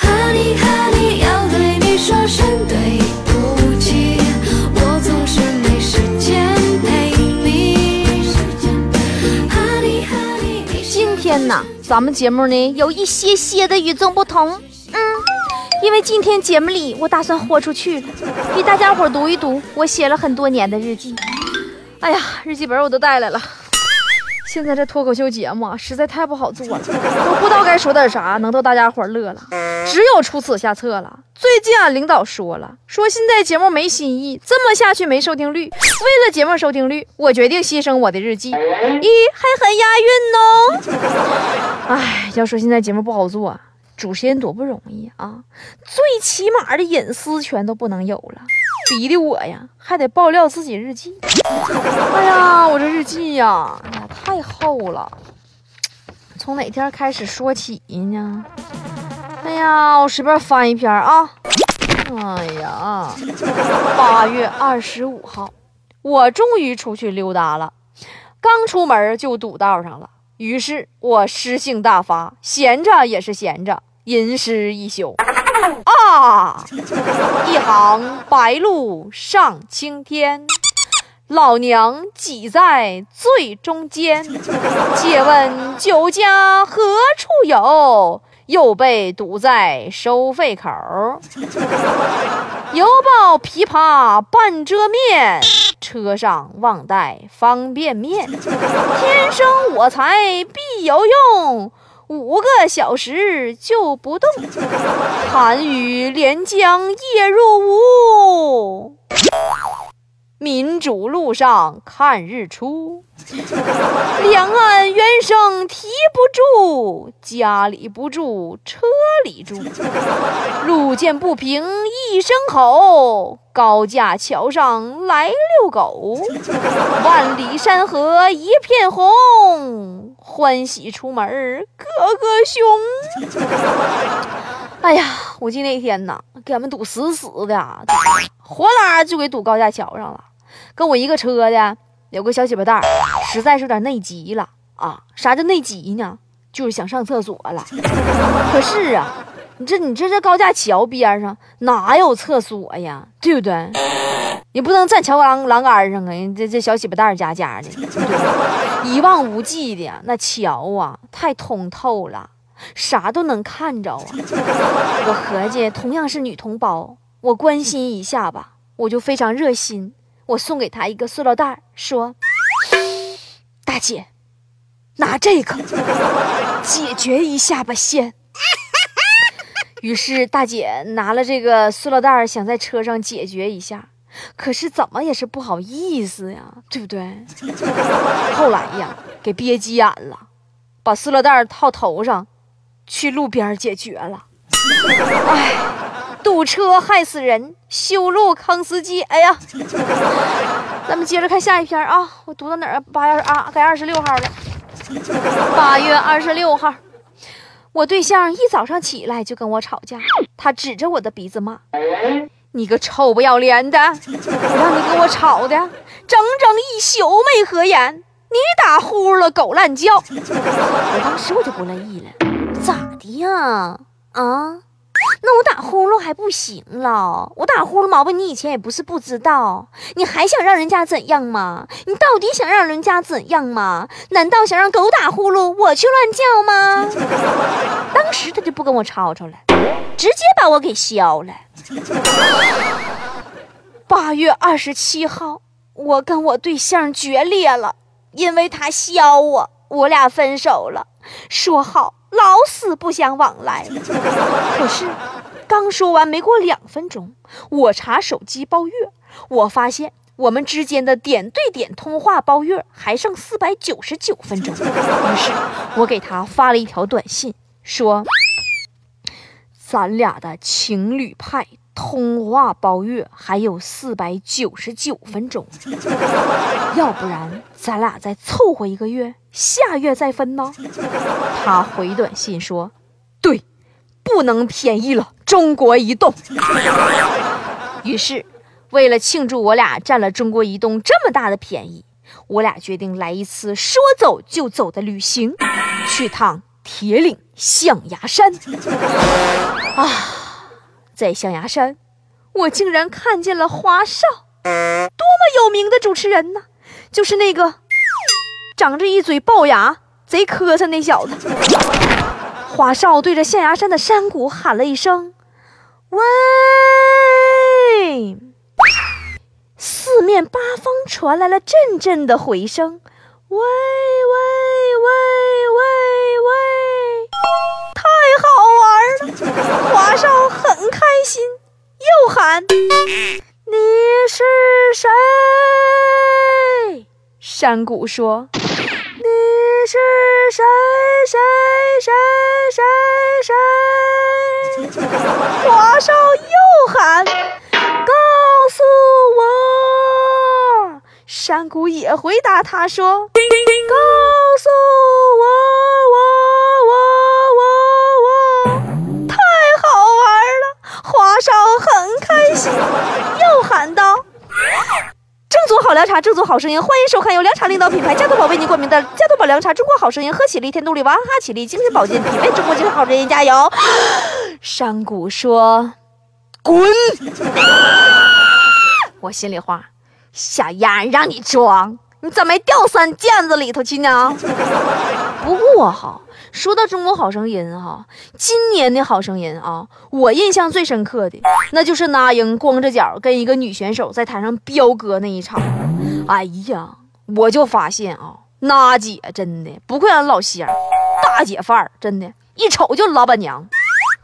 Honey，Honey，要对你说声对不起，我总是没时间陪你。Honey，Honey，今天呢，咱们节目呢有一些些的与众不同，嗯，因为今天节目里我打算豁出去了，给大家伙读一读我写了很多年的日记。哎呀，日记本我都带来了。现在这脱口秀节目啊，实在太不好做了，都不知道该说点啥能逗大家伙乐了，只有出此下策了。最近俺领导说了，说现在节目没新意，这么下去没收听率。为了节目收听率，我决定牺牲我的日记。咦，还很押韵呢。哎，要说现在节目不好做，主持人多不容易啊，最起码的隐私权都不能有了，逼的我呀还得爆料自己日记。哎呀，我这日记，呀太厚了，从哪天开始说起呢？哎呀，我随便翻一篇啊。哎呀，八月二十五号，我终于出去溜达了，刚出门就堵道上了，于是我诗性大发，闲着也是闲着，吟诗一宿。啊，一行白鹭上青天。老娘挤在最中间，借问酒家何处有？又被堵在收费口。犹抱琵琶半遮面，车上忘带方便面。天生我材必有用，五个小时就不动。寒雨连江夜入吴。民主路上看日出，两岸猿声啼不住，家里不住车里住，路见不平一声吼，高架桥上来遛狗，万里山河一片红，欢喜出门个个凶。哎呀，我记得那天呐，给俺们堵死死的，活拉就给堵高架桥上了。跟我一个车的有个小鸡巴蛋，实在是有点内急了啊！啥叫内急呢？就是想上厕所了。可是啊，你这你这这高架桥边上哪有厕所呀？对不对？你不能站桥栏栏杆上啊！这这小鸡巴蛋家家的，一望无际的那桥啊，太通透了，啥都能看着啊！我合计，同样是女同胞，我关心一下吧，我就非常热心。我送给她一个塑料袋，说：“大姐，拿这个解决一下吧，先。”于是大姐拿了这个塑料袋，想在车上解决一下，可是怎么也是不好意思呀，对不对？后来呀，给憋急眼了，把塑料袋套头上，去路边解决了。哎。堵车害死人，修路坑司机。哎呀，咱们接着看下一篇啊！我读到哪儿？八月二该二十六号了。八月二十六号，我对象一早上起来就跟我吵架，他指着我的鼻子骂：“你个臭不要脸的！我让你跟我吵的，整整一宿没合眼，你打呼噜狗乱叫。”我当时我就不乐意了，咋的呀？啊？那我打呼噜还不行了？我打呼噜毛病你以前也不是不知道，你还想让人家怎样吗？你到底想让人家怎样吗？难道想让狗打呼噜我去乱叫吗？当时他就不跟我吵吵了，直接把我给削了。八月二十七号，我跟我对象决裂了，因为他削我，我俩分手了，说好。老死不相往来。可是，刚说完没过两分钟，我查手机包月，我发现我们之间的点对点通话包月还剩四百九十九分钟。于是，我给他发了一条短信，说：“咱俩的情侣派通话包月还有四百九十九分钟，要不然咱俩再凑合一个月，下月再分呢？他回短信说：“对，不能便宜了中国移动。”于是，为了庆祝我俩占了中国移动这么大的便宜，我俩决定来一次说走就走的旅行，去趟铁岭象牙山。啊，在象牙山，我竟然看见了华少，多么有名的主持人呢！就是那个长着一嘴龅牙、贼磕碜那小子。华少对着象牙山的山谷喊了一声：“喂！”四面八方传来了阵阵的回声：“喂喂喂喂喂！”华少很开心，又喊：“你是谁？”山谷说：“你是谁？谁谁谁谁？”华少又喊：“告诉我！”山谷也回答他说：“告诉我，好凉茶，正宗好声音，欢迎收看由凉茶领导品牌加多宝为您冠名的加多宝凉茶中国好声音，喝起力，添动力，娃哈哈起立，精神保健，品味中国精神好声音，加油！山谷说：“滚！”我心里话，小丫让你装，你咋没掉三毽子里头去呢？不过哈，说到中国好声音哈，今年的好声音啊，我印象最深刻的那就是那英光着脚跟一个女选手在台上飙歌那一场。哎呀，我就发现啊，那姐真的不愧俺老乡，大姐范儿，真的，一瞅就老板娘。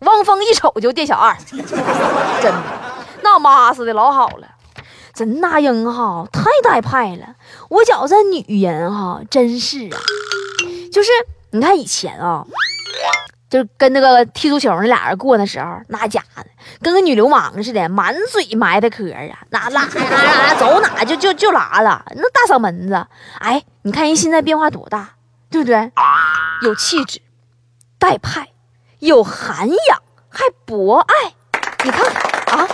汪峰一瞅就店小二，真的，那妈似的老好了。这那英哈太带派了，我觉着这女人哈真是啊，就是你看以前啊，就是跟那个踢足球那俩人过的时候，那家伙跟个女流氓似的，满嘴埋汰嗑啊，那拉拉拉走哪就就就拉了，那大嗓门子，哎，你看人现在变化多大，对不对？有气质，带派，有涵养，还博爱。你看啊，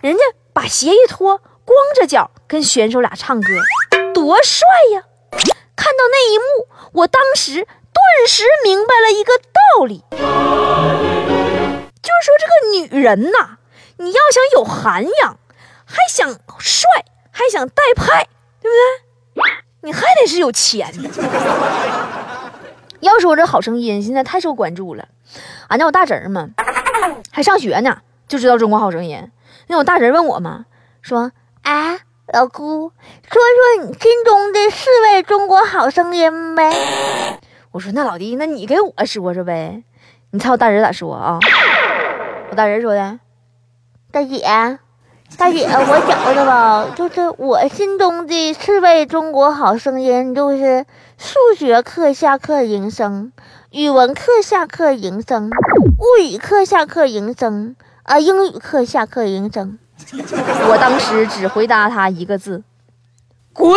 人家把鞋一脱，光着脚跟选手俩唱歌，多帅呀！看到那一幕，我当时顿时明白了一个道道理，就是说这个女人呐，你要想有涵养，还想帅，还想带派，对不对？你还得是有钱。要说这好声音现在太受关注了，俺家我大侄儿嘛，还上学呢，就知道中国好声音。那我大侄儿问我嘛，说啊，老姑，说说你心中的四位中国好声音呗。我说那老弟，那你给我说说呗。你猜我大侄儿咋说啊？我大侄儿说的，大姐，大姐，我觉着吧，就是我心中的四位中国好声音，就是数学课下课铃声，语文课下课铃声，物语课下课铃声，啊，英语课下课铃声。我当时只回答他一个字：滚。